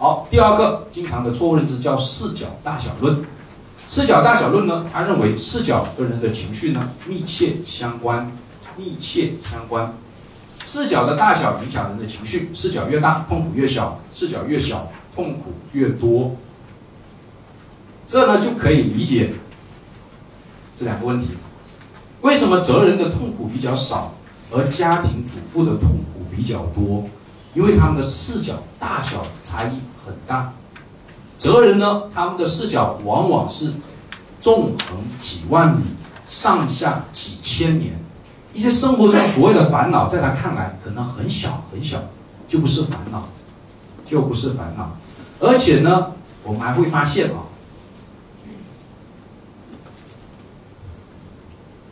好，第二个经常的错误认知叫视角大小论。视角大小论呢，他认为视角跟人的情绪呢密切相关，密切相关。视角的大小影响人的情绪，视角越大，痛苦越小；视角越小，痛苦越多。这呢就可以理解这两个问题：为什么哲人的痛苦比较少，而家庭主妇的痛苦比较多？因为他们的视角大小差异很大。哲人呢，他们的视角往往是纵横几万里，上下几千年。一些生活中所谓的烦恼，在他看来可能很小很小，就不是烦恼，就不是烦恼。而且呢，我们还会发现啊，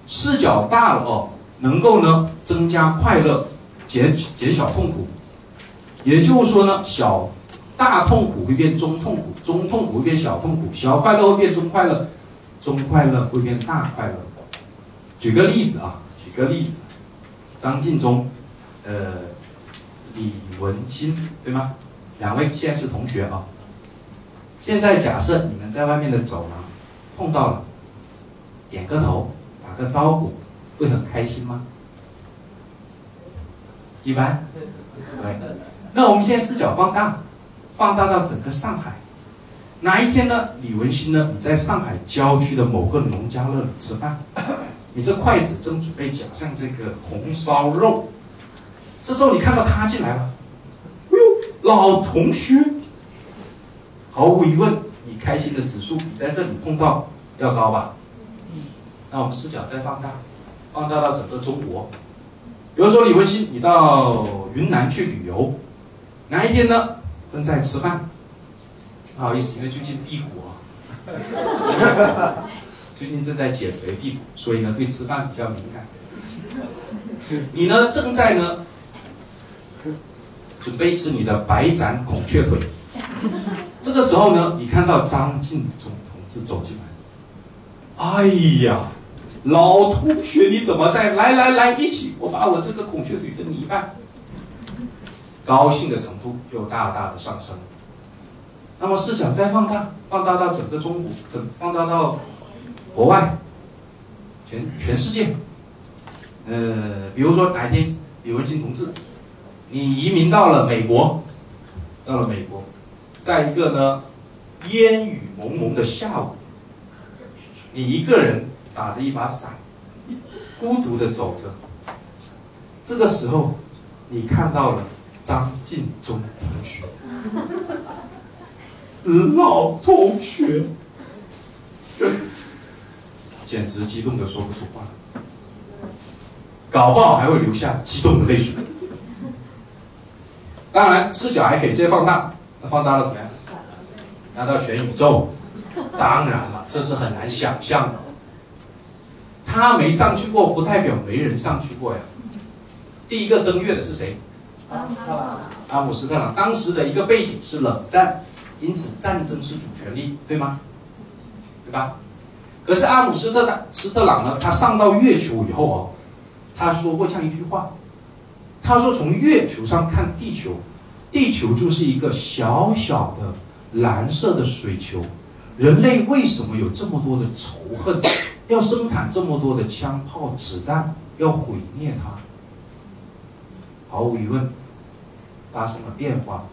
视角大了哦，能够呢增加快乐，减减小痛苦。也就是说呢，小大痛苦会变中痛苦，中痛苦会变小痛苦，小快乐会变中快乐，中快乐会变大快乐。举个例子啊。举个例子，张晋忠，呃，李文新，对吗？两位现在是同学啊。现在假设你们在外面的走廊碰到了，点个头，打个招呼，会很开心吗？一般，对。那我们现在视角放大，放大到整个上海，哪一天呢？李文新呢？你在上海郊区的某个农家乐里吃饭。你这筷子正准备夹上这个红烧肉，这时候你看到他进来了，哎呦，老同学，毫无疑问，你开心的指数比在这里碰到要高吧？那我们视角再放大，放大到整个中国，比如说李文新，你到云南去旅游，哪一天呢？正在吃饭，不好意思，因为最近辟谷啊。最近正在减肥辟谷，所以呢对吃饭比较敏感。你呢正在呢准备吃你的白斩孔雀腿，这个时候呢你看到张晋忠同志走进来，哎呀，老同学你怎么在？来来来，一起，我把我这个孔雀腿分你一半。高兴的程度又大大的上升。那么市场再放大，放大到整个中国，整放大到。国外，全全世界，呃，比如说哪一天李文清同志，你移民到了美国，到了美国，在一个呢烟雨蒙蒙的下午，你一个人打着一把伞，孤独的走着，这个时候，你看到了张晋忠同学，老同学。简直激动的说不出话，搞不好还会留下激动的泪水。当然，视角还可以再放大，那放大了什么呀？拿到全宇宙。当然了，这是很难想象的。他没上去过，不代表没人上去过呀。第一个登月的是谁？阿姆斯特朗。阿姆斯特朗当时的一个背景是冷战，因此战争是主旋律，对吗？对吧？可是阿姆斯特朗斯特朗呢？他上到月球以后哦，他说过这样一句话，他说从月球上看地球，地球就是一个小小的蓝色的水球，人类为什么有这么多的仇恨，要生产这么多的枪炮子弹，要毁灭它？毫无疑问，发生了变化，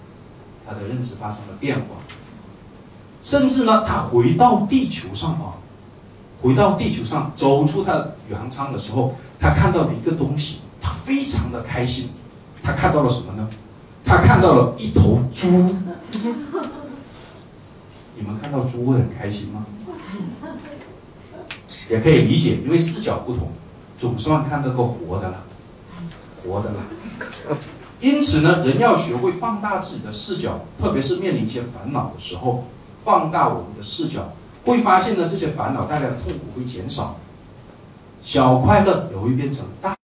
他的认知发生了变化，甚至呢，他回到地球上啊。回到地球上，走出他的宇航舱的时候，他看到了一个东西，他非常的开心。他看到了什么呢？他看到了一头猪。你们看到猪会很开心吗？也可以理解，因为视角不同，总算看到个活的了，活的了。因此呢，人要学会放大自己的视角，特别是面临一些烦恼的时候，放大我们的视角。会发现呢，这些烦恼带来的痛苦会减少，小快乐也会变成大